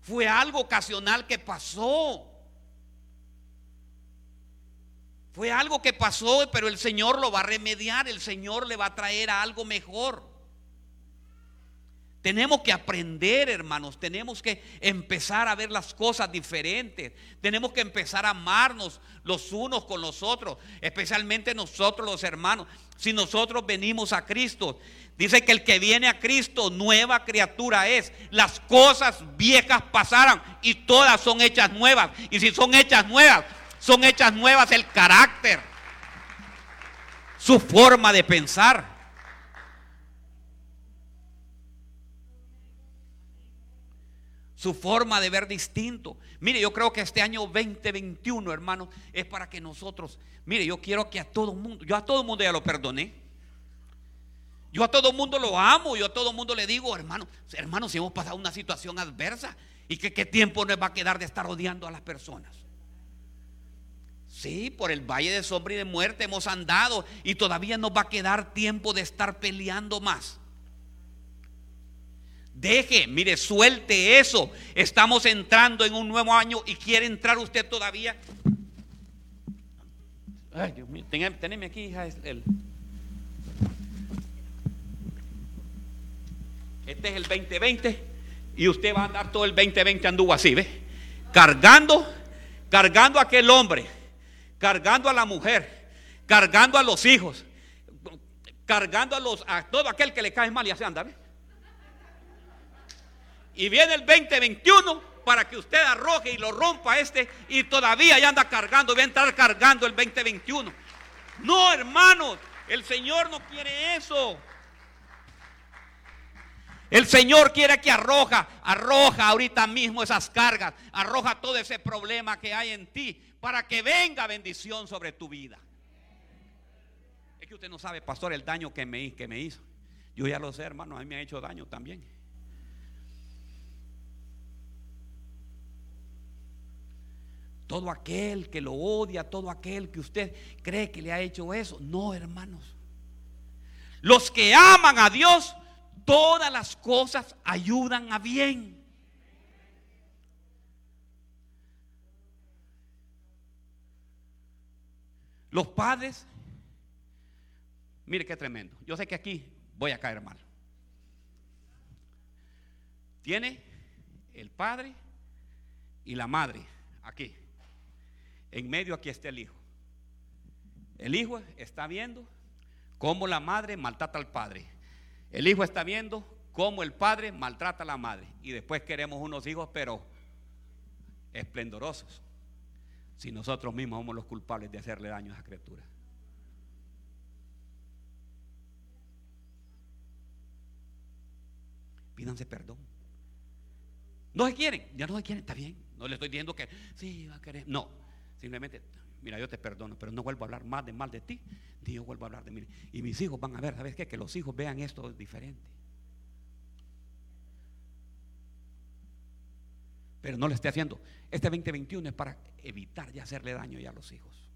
Fue algo ocasional que pasó. Fue algo que pasó, pero el Señor lo va a remediar, el Señor le va a traer a algo mejor. Tenemos que aprender, hermanos, tenemos que empezar a ver las cosas diferentes. Tenemos que empezar a amarnos los unos con los otros, especialmente nosotros los hermanos. Si nosotros venimos a Cristo, dice que el que viene a Cristo, nueva criatura es. Las cosas viejas pasaron y todas son hechas nuevas. Y si son hechas nuevas, son hechas nuevas el carácter, su forma de pensar. Su forma de ver distinto. Mire, yo creo que este año 2021, hermano, es para que nosotros, mire, yo quiero que a todo mundo, yo a todo mundo ya lo perdoné. Yo a todo mundo lo amo, yo a todo mundo le digo, hermano, hermano, si hemos pasado una situación adversa y que qué tiempo nos va a quedar de estar odiando a las personas. Sí, por el valle de sombra y de muerte hemos andado y todavía nos va a quedar tiempo de estar peleando más. Deje, mire, suelte eso. Estamos entrando en un nuevo año y quiere entrar usted todavía. Ay, Dios mío, teneme aquí, hija. Este es el 2020 y usted va a andar todo el 2020 anduvo así, ¿ve? Cargando, cargando a aquel hombre cargando a la mujer, cargando a los hijos, cargando a, los, a todo aquel que le cae mal y así anda. Y viene el 2021 para que usted arroje y lo rompa este y todavía ya anda cargando, va a entrar cargando el 2021. No, hermanos, el Señor no quiere eso. El Señor quiere que arroja, arroja ahorita mismo esas cargas, arroja todo ese problema que hay en ti para que venga bendición sobre tu vida. Es que usted no sabe, pastor, el daño que me, que me hizo. Yo ya lo sé, hermano, a mí me ha hecho daño también. Todo aquel que lo odia, todo aquel que usted cree que le ha hecho eso. No, hermanos. Los que aman a Dios, todas las cosas ayudan a bien. Los padres, mire qué tremendo. Yo sé que aquí voy a caer mal. Tiene el padre y la madre aquí. En medio aquí está el hijo. El hijo está viendo cómo la madre maltrata al padre. El hijo está viendo cómo el padre maltrata a la madre. Y después queremos unos hijos, pero esplendorosos si nosotros mismos somos los culpables de hacerle daño a esa criatura. Pídanse perdón. No se quieren, ya no se quieren, está bien. No le estoy diciendo que sí, va a querer. No, simplemente, mira, yo te perdono, pero no vuelvo a hablar más de mal de ti, ni yo vuelvo a hablar de mí. Y mis hijos van a ver, ¿sabes qué? Que los hijos vean esto diferente. Pero no le esté haciendo. Este 2021 es para evitar ya hacerle daño ya a los hijos.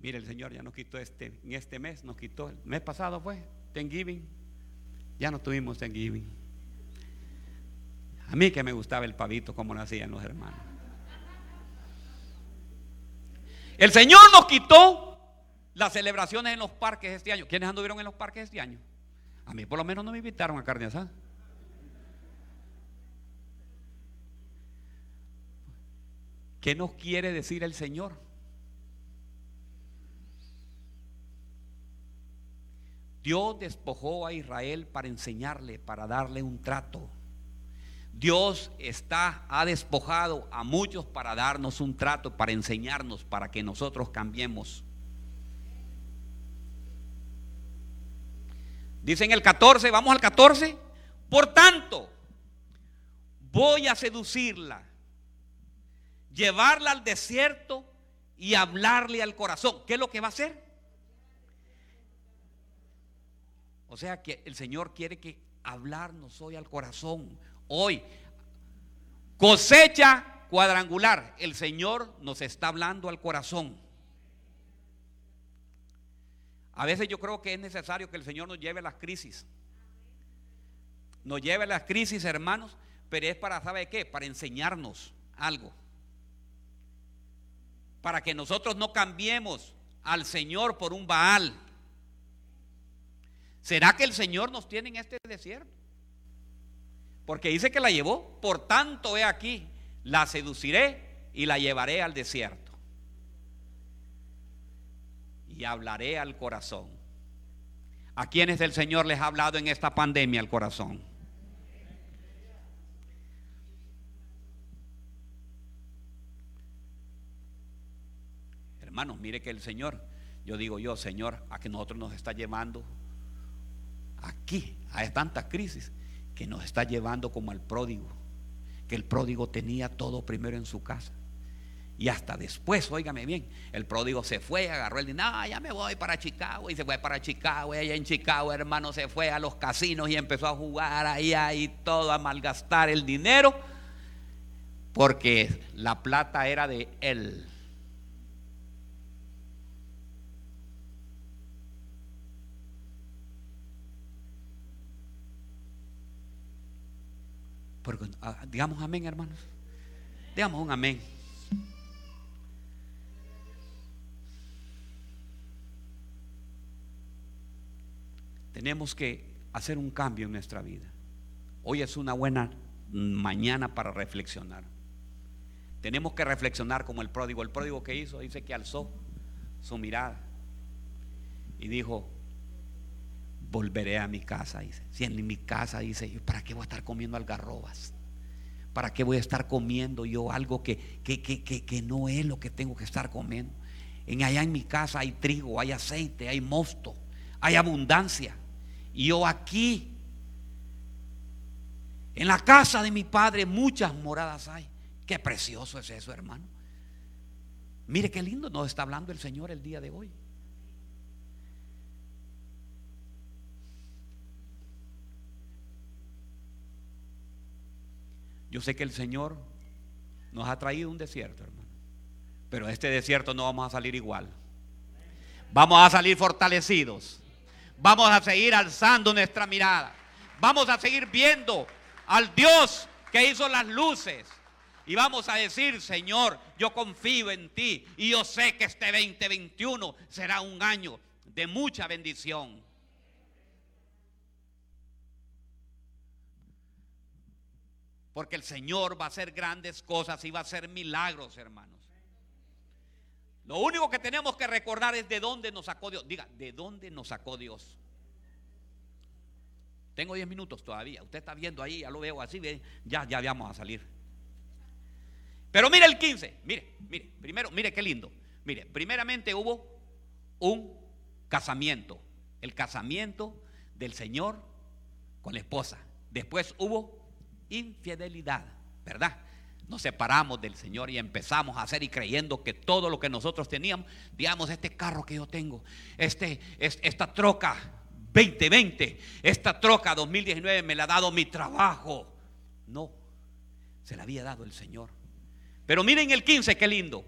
Mire, el Señor ya nos quitó este, en este mes, nos quitó, el mes pasado fue, Thanksgiving. Ya no tuvimos Thanksgiving. A mí que me gustaba el pavito como lo hacían los hermanos. El Señor nos quitó las celebraciones en los parques este año. ¿Quiénes anduvieron en los parques este año? A mí por lo menos no me invitaron a carne asada. ¿Qué nos quiere decir el Señor? Dios despojó a Israel para enseñarle, para darle un trato. Dios está, ha despojado a muchos para darnos un trato, para enseñarnos, para que nosotros cambiemos. Dice en el 14, vamos al 14. Por tanto, voy a seducirla, llevarla al desierto y hablarle al corazón. ¿Qué es lo que va a hacer? O sea que el Señor quiere que hablarnos hoy al corazón. Hoy, cosecha cuadrangular. El Señor nos está hablando al corazón. A veces yo creo que es necesario que el Señor nos lleve a las crisis. Nos lleve a las crisis, hermanos, pero es para, ¿sabe qué? Para enseñarnos algo. Para que nosotros no cambiemos al Señor por un Baal. ¿Será que el Señor nos tiene en este desierto? Porque dice que la llevó. Por tanto, he aquí, la seduciré y la llevaré al desierto. Y hablaré al corazón. ¿A quienes el Señor les ha hablado en esta pandemia al corazón? Hermanos, mire que el Señor, yo digo yo, Señor, a que nosotros nos está llevando aquí, a tantas crisis, que nos está llevando como al pródigo, que el pródigo tenía todo primero en su casa. Y hasta después, óigame bien, el pródigo se fue, agarró el dinero, ah, ya me voy para Chicago, y se fue para Chicago, y allá en Chicago, hermano, se fue a los casinos y empezó a jugar ahí, ahí todo, a malgastar el dinero, porque la plata era de él. Ah, digamos amén, hermanos. Digamos un amén. Tenemos que hacer un cambio en nuestra vida. Hoy es una buena mañana para reflexionar. Tenemos que reflexionar como el pródigo. El pródigo que hizo, dice que alzó su mirada y dijo, volveré a mi casa. Dice. Si en mi casa dice, ¿para qué voy a estar comiendo algarrobas? ¿Para qué voy a estar comiendo yo algo que, que, que, que, no es lo que tengo que estar comiendo? En allá en mi casa hay trigo, hay aceite, hay mosto, hay abundancia. Y yo aquí, en la casa de mi padre, muchas moradas hay. Qué precioso es eso, hermano. Mire qué lindo nos está hablando el Señor el día de hoy. Yo sé que el Señor nos ha traído un desierto, hermano. Pero este desierto no vamos a salir igual. Vamos a salir fortalecidos. Vamos a seguir alzando nuestra mirada. Vamos a seguir viendo al Dios que hizo las luces. Y vamos a decir, Señor, yo confío en ti. Y yo sé que este 2021 será un año de mucha bendición. Porque el Señor va a hacer grandes cosas y va a hacer milagros, hermanos. Lo único que tenemos que recordar es de dónde nos sacó Dios. Diga, ¿de dónde nos sacó Dios? Tengo 10 minutos todavía. Usted está viendo ahí, ya lo veo así, ya, ya vamos a salir. Pero mire el 15, mire, mire, primero, mire qué lindo. Mire, primeramente hubo un casamiento, el casamiento del Señor con la esposa. Después hubo infidelidad, ¿verdad? Nos separamos del Señor y empezamos a hacer y creyendo que todo lo que nosotros teníamos, digamos, este carro que yo tengo, este, esta troca 2020, esta troca 2019 me la ha dado mi trabajo. No, se la había dado el Señor. Pero miren el 15, qué lindo.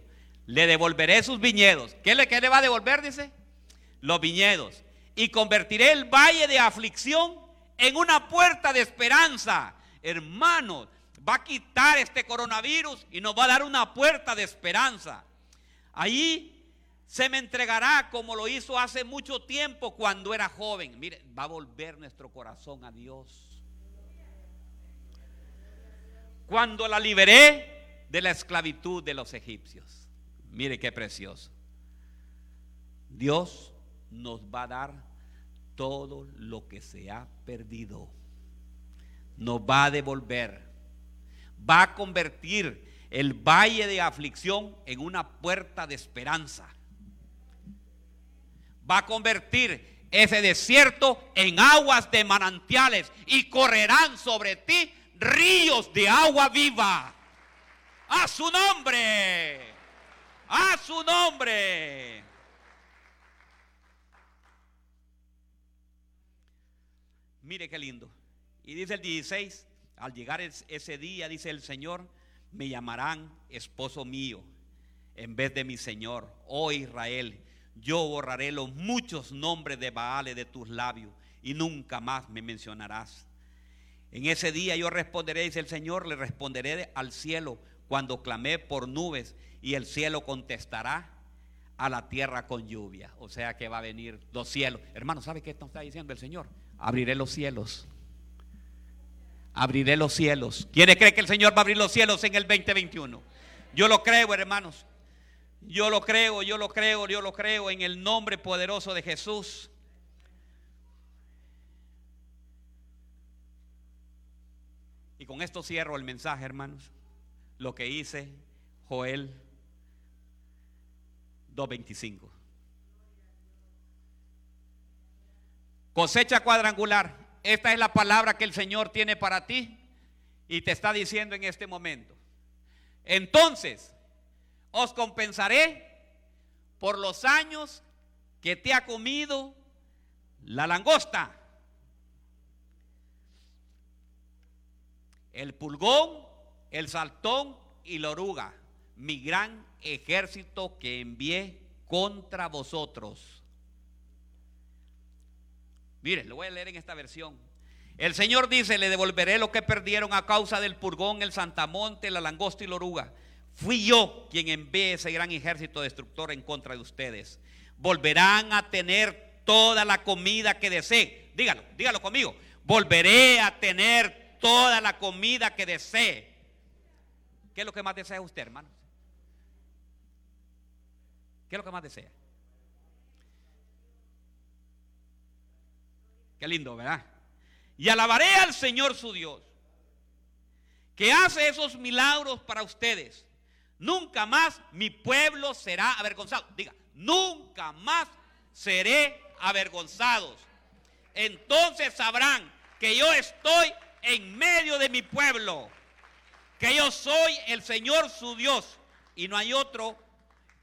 Le devolveré sus viñedos. ¿Qué le, qué le va a devolver? Dice. Los viñedos. y convertiré el valle de aflicción en una puerta de esperanza. Hermanos, va a quitar este coronavirus y nos va a dar una puerta de esperanza. Ahí se me entregará como lo hizo hace mucho tiempo cuando era joven. Mire, va a volver nuestro corazón a Dios. Cuando la liberé de la esclavitud de los egipcios. Mire qué precioso. Dios nos va a dar todo lo que se ha perdido. Nos va a devolver. Va a convertir el valle de aflicción en una puerta de esperanza. Va a convertir ese desierto en aguas de manantiales y correrán sobre ti ríos de agua viva. A su nombre. A su nombre. Mire qué lindo. Y dice el 16, al llegar ese día, dice el Señor, me llamarán esposo mío en vez de mi Señor, oh Israel. Yo borraré los muchos nombres de Baales de tus labios y nunca más me mencionarás. En ese día yo responderé, dice el Señor, le responderé al cielo cuando clamé por nubes y el cielo contestará a la tierra con lluvia. O sea que va a venir dos cielos. Hermano, ¿sabe qué está diciendo el Señor? Abriré los cielos. Abriré los cielos. ¿Quiere cree que el Señor va a abrir los cielos en el 2021? Yo lo creo, hermanos. Yo lo creo, yo lo creo, yo lo creo en el nombre poderoso de Jesús. Y con esto cierro el mensaje, hermanos. Lo que hice Joel 2.25. Cosecha cuadrangular. Esta es la palabra que el Señor tiene para ti y te está diciendo en este momento. Entonces, os compensaré por los años que te ha comido la langosta, el pulgón, el saltón y la oruga, mi gran ejército que envié contra vosotros. Mire, lo voy a leer en esta versión. El Señor dice, le devolveré lo que perdieron a causa del purgón, el santamonte, la langosta y la oruga. Fui yo quien envié ese gran ejército destructor en contra de ustedes. Volverán a tener toda la comida que deseen. Dígalo, dígalo conmigo. Volveré a tener toda la comida que desee. ¿Qué es lo que más desea usted, hermano? ¿Qué es lo que más desea? Qué lindo, ¿verdad? Y alabaré al Señor su Dios, que hace esos milagros para ustedes. Nunca más mi pueblo será avergonzado. Diga, nunca más seré avergonzados. Entonces sabrán que yo estoy en medio de mi pueblo, que yo soy el Señor su Dios y no hay otro.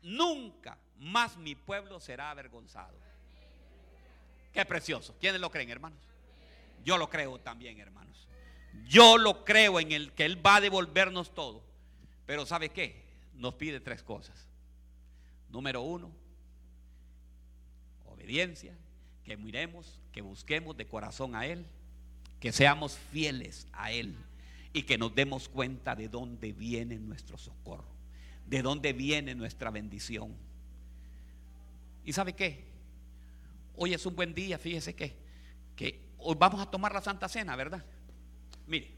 Nunca más mi pueblo será avergonzado. Qué precioso. ¿Quiénes lo creen, hermanos? Yo lo creo también, hermanos. Yo lo creo en el que Él va a devolvernos todo. Pero ¿sabe qué? Nos pide tres cosas. Número uno, obediencia, que miremos, que busquemos de corazón a Él, que seamos fieles a Él y que nos demos cuenta de dónde viene nuestro socorro, de dónde viene nuestra bendición. ¿Y sabe qué? Hoy es un buen día, fíjese que, que hoy vamos a tomar la Santa Cena, ¿verdad? Mire,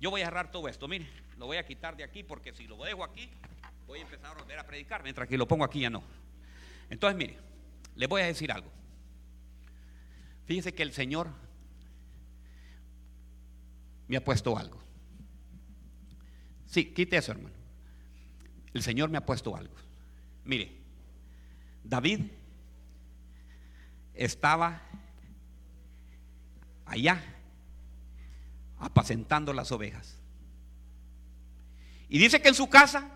yo voy a agarrar todo esto, mire, lo voy a quitar de aquí porque si lo dejo aquí, voy a empezar a volver a predicar, mientras que lo pongo aquí ya no. Entonces, mire, le voy a decir algo. Fíjese que el Señor me ha puesto algo. Sí, quite eso, hermano. El Señor me ha puesto algo. Mire, David estaba allá apacentando las ovejas. Y dice que en su casa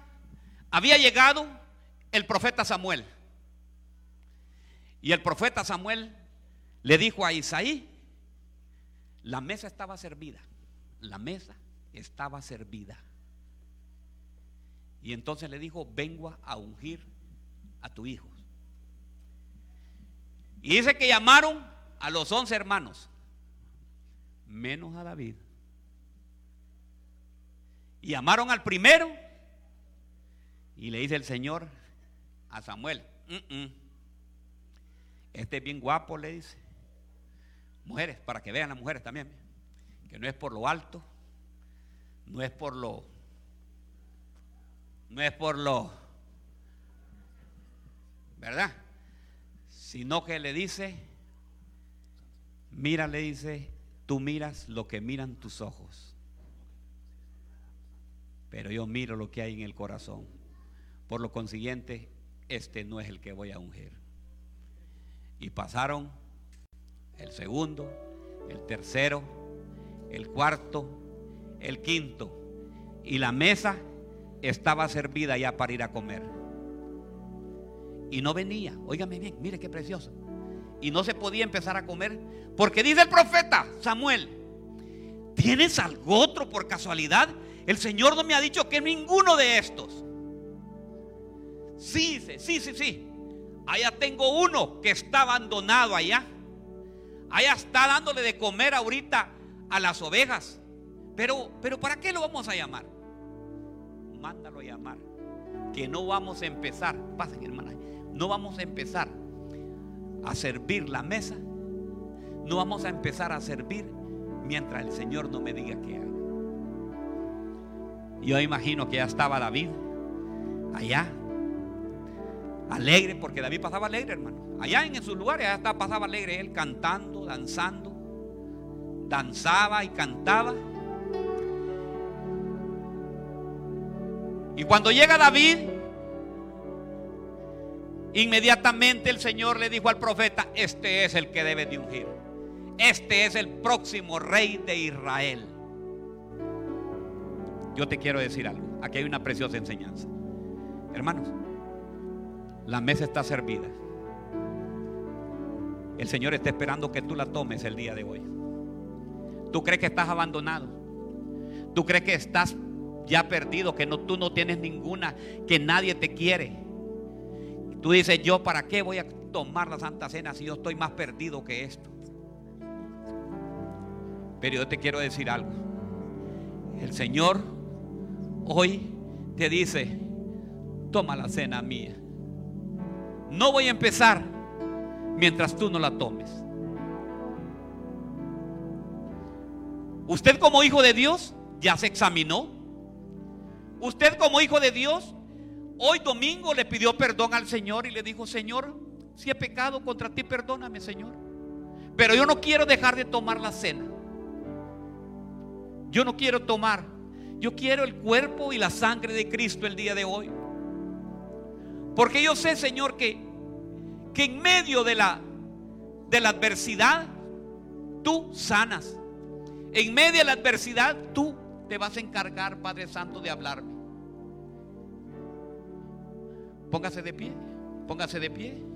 había llegado el profeta Samuel. Y el profeta Samuel le dijo a Isaí, la mesa estaba servida, la mesa estaba servida. Y entonces le dijo, vengo a ungir a tu hijo. Y dice que llamaron a los once hermanos, menos a David. Y llamaron al primero y le dice el Señor a Samuel, "Mm, mm. este es bien guapo, le dice. Mujeres, para que vean las mujeres también, que no es por lo alto, no es por lo, no es por lo, ¿verdad? Sino que le dice, mira, le dice, tú miras lo que miran tus ojos, pero yo miro lo que hay en el corazón. Por lo consiguiente, este no es el que voy a ungir. Y pasaron el segundo, el tercero, el cuarto, el quinto. Y la mesa estaba servida ya para ir a comer. Y no venía, óigame bien, mire qué precioso. Y no se podía empezar a comer porque dice el profeta Samuel, ¿tienes algo otro por casualidad? El Señor no me ha dicho que ninguno de estos. Sí, sí, sí, sí. Allá tengo uno que está abandonado allá. Allá está dándole de comer ahorita a las ovejas. Pero, pero ¿para qué lo vamos a llamar? Mándalo a llamar. Que no vamos a empezar, pasen hermana, no vamos a empezar a servir la mesa. No vamos a empezar a servir mientras el Señor no me diga qué haga. Yo imagino que ya estaba David allá alegre, porque David pasaba alegre, hermano. Allá en sus lugares, allá estaba, pasaba alegre él cantando, danzando, danzaba y cantaba. Y cuando llega David, inmediatamente el Señor le dijo al profeta, este es el que debe de ungir. Este es el próximo rey de Israel. Yo te quiero decir algo. Aquí hay una preciosa enseñanza. Hermanos, la mesa está servida. El Señor está esperando que tú la tomes el día de hoy. Tú crees que estás abandonado. Tú crees que estás ya perdido, que no, tú no tienes ninguna, que nadie te quiere. Tú dices, yo para qué voy a tomar la Santa Cena si yo estoy más perdido que esto. Pero yo te quiero decir algo. El Señor hoy te dice, toma la cena mía. No voy a empezar mientras tú no la tomes. Usted como hijo de Dios ya se examinó. Usted como hijo de Dios hoy domingo le pidió perdón al Señor y le dijo, Señor, si he pecado contra ti, perdóname, Señor. Pero yo no quiero dejar de tomar la cena. Yo no quiero tomar. Yo quiero el cuerpo y la sangre de Cristo el día de hoy. Porque yo sé, Señor, que, que en medio de la, de la adversidad, tú sanas. En medio de la adversidad, tú te vas a encargar, Padre Santo, de hablarme. Póngase de pie, póngase de pie.